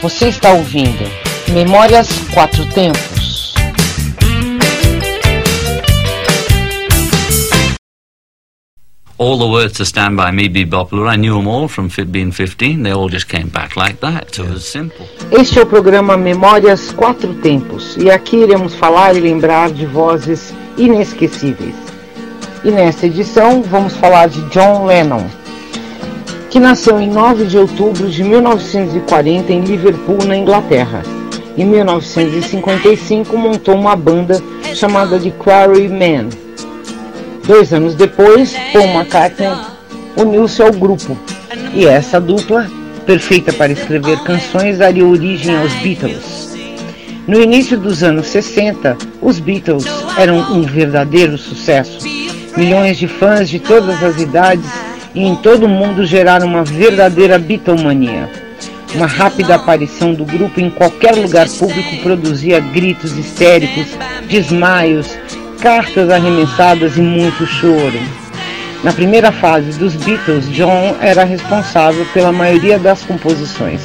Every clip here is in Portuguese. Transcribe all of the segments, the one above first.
Você está ouvindo Memórias Quatro Tempos. all the words to Stand By Me, Be Popular, I knew them all from being 15. They all just came back like that. So it was simple. Este é o programa Memórias Quatro Tempos e aqui iremos falar e lembrar de vozes inesquecíveis. E nesta edição vamos falar de John Lennon, que nasceu em 9 de outubro de 1940 em Liverpool, na Inglaterra. Em 1955 montou uma banda chamada de Quarrymen. Dois anos depois, Paul McCartney uniu-se ao grupo e essa dupla, perfeita para escrever canções, daria origem aos Beatles. No início dos anos 60, os Beatles eram um verdadeiro sucesso. Milhões de fãs de todas as idades e em todo o mundo geraram uma verdadeira Beatlemania. Uma rápida aparição do grupo em qualquer lugar público produzia gritos histéricos, desmaios, cartas arremessadas e muito choro. Na primeira fase dos Beatles, John era responsável pela maioria das composições,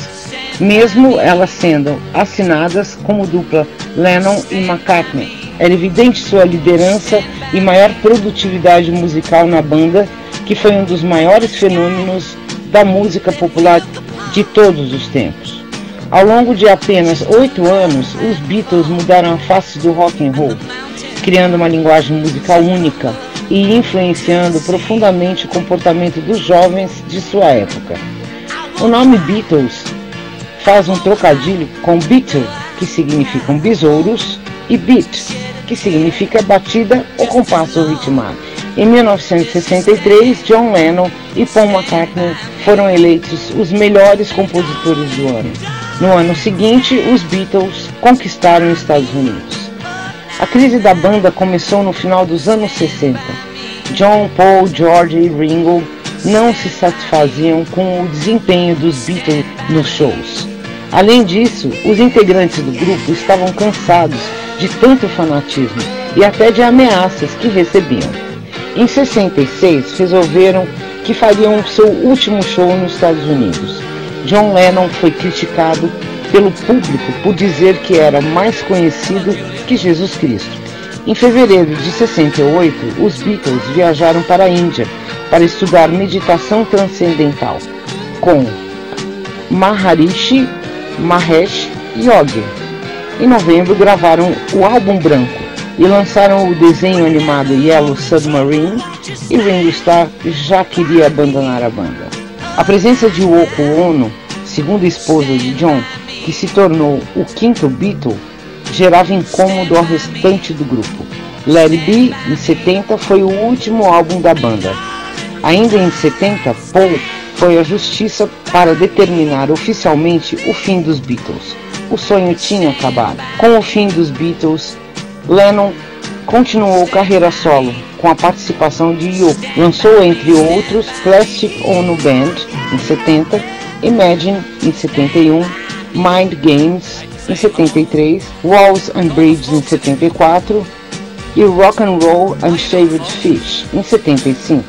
mesmo elas sendo assinadas como dupla Lennon e McCartney. Era evidente sua liderança e maior produtividade musical na banda, que foi um dos maiores fenômenos da música popular de todos os tempos. Ao longo de apenas oito anos, os Beatles mudaram a face do rock and roll, criando uma linguagem musical única e influenciando profundamente o comportamento dos jovens de sua época. O nome Beatles faz um trocadilho com Beatle, que significam besouros, e beat, que significa batida ou compasso ritmado. Em 1963, John Lennon e Paul McCartney foram eleitos os melhores compositores do ano. No ano seguinte, os Beatles conquistaram os Estados Unidos. A crise da banda começou no final dos anos 60. John, Paul, George e Ringo não se satisfaziam com o desempenho dos Beatles nos shows. Além disso, os integrantes do grupo estavam cansados de tanto fanatismo e até de ameaças que recebiam. Em 66, resolveram que fariam seu último show nos Estados Unidos. John Lennon foi criticado pelo público por dizer que era mais conhecido que Jesus Cristo. Em fevereiro de 68, os Beatles viajaram para a Índia para estudar meditação transcendental com Maharishi Mahesh Yogi. Em novembro, gravaram o álbum branco e lançaram o desenho animado Yellow Submarine e Ringo Starr já queria abandonar a banda. A presença de Yoko Ono, segunda esposa de John, que se tornou o quinto Beatle, gerava incômodo ao restante do grupo. It Be, em 70, foi o último álbum da banda. Ainda em 70, Paul foi à justiça para determinar oficialmente o fim dos Beatles. O sonho tinha acabado. Com o fim dos Beatles, Lennon continuou carreira solo, com a participação de Yoko. Lançou, entre outros, Plastic Ono Band, em 70, Imagine, em 71, Mind Games, em 73, Walls and Bridges, em 74, e Rock and Roll and Shaved Fish, em 75.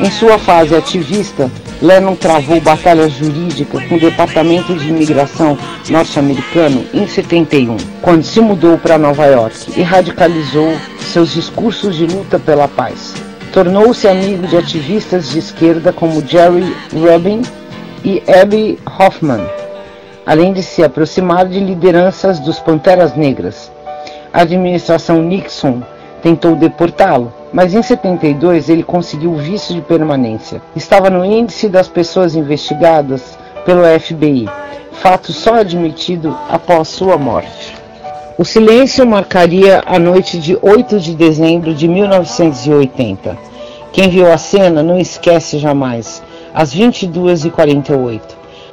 Em sua fase ativista, Lennon travou batalha jurídica com o Departamento de Imigração norte-americano em 71, quando se mudou para Nova York e radicalizou seus discursos de luta pela paz. Tornou-se amigo de ativistas de esquerda como Jerry Rubin e Abby Hoffman, além de se aproximar de lideranças dos Panteras Negras. A administração Nixon tentou deportá-lo, mas em 72 ele conseguiu visto de permanência. Estava no índice das pessoas investigadas pelo FBI, fato só admitido após sua morte. O silêncio marcaria a noite de 8 de dezembro de 1980. Quem viu a cena não esquece jamais. Às 22h48,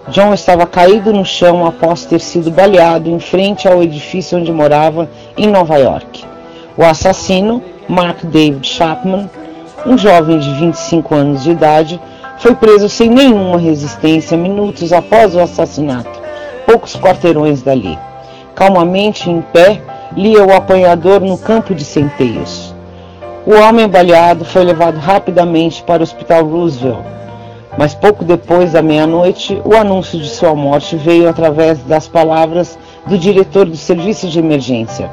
John estava caído no chão após ter sido baleado em frente ao edifício onde morava, em Nova York. O assassino, Mark David Chapman, um jovem de 25 anos de idade, foi preso sem nenhuma resistência minutos após o assassinato, poucos quarteirões dali. Calmamente em pé, lia o apanhador no campo de centeios. O homem baleado foi levado rapidamente para o Hospital Roosevelt. Mas pouco depois da meia-noite, o anúncio de sua morte veio através das palavras do diretor do serviço de emergência.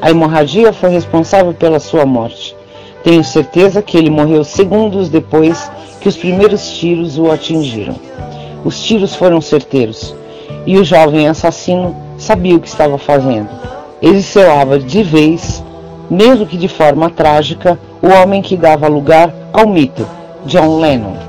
A hemorragia foi responsável pela sua morte. Tenho certeza que ele morreu segundos depois que os primeiros tiros o atingiram. Os tiros foram certeiros e o jovem assassino sabia o que estava fazendo. Ele selava de vez, mesmo que de forma trágica, o homem que dava lugar ao mito, John Lennon.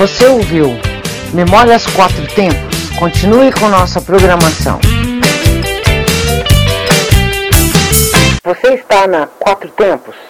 Você ouviu Memórias Quatro Tempos? Continue com nossa programação. Você está na Quatro Tempos?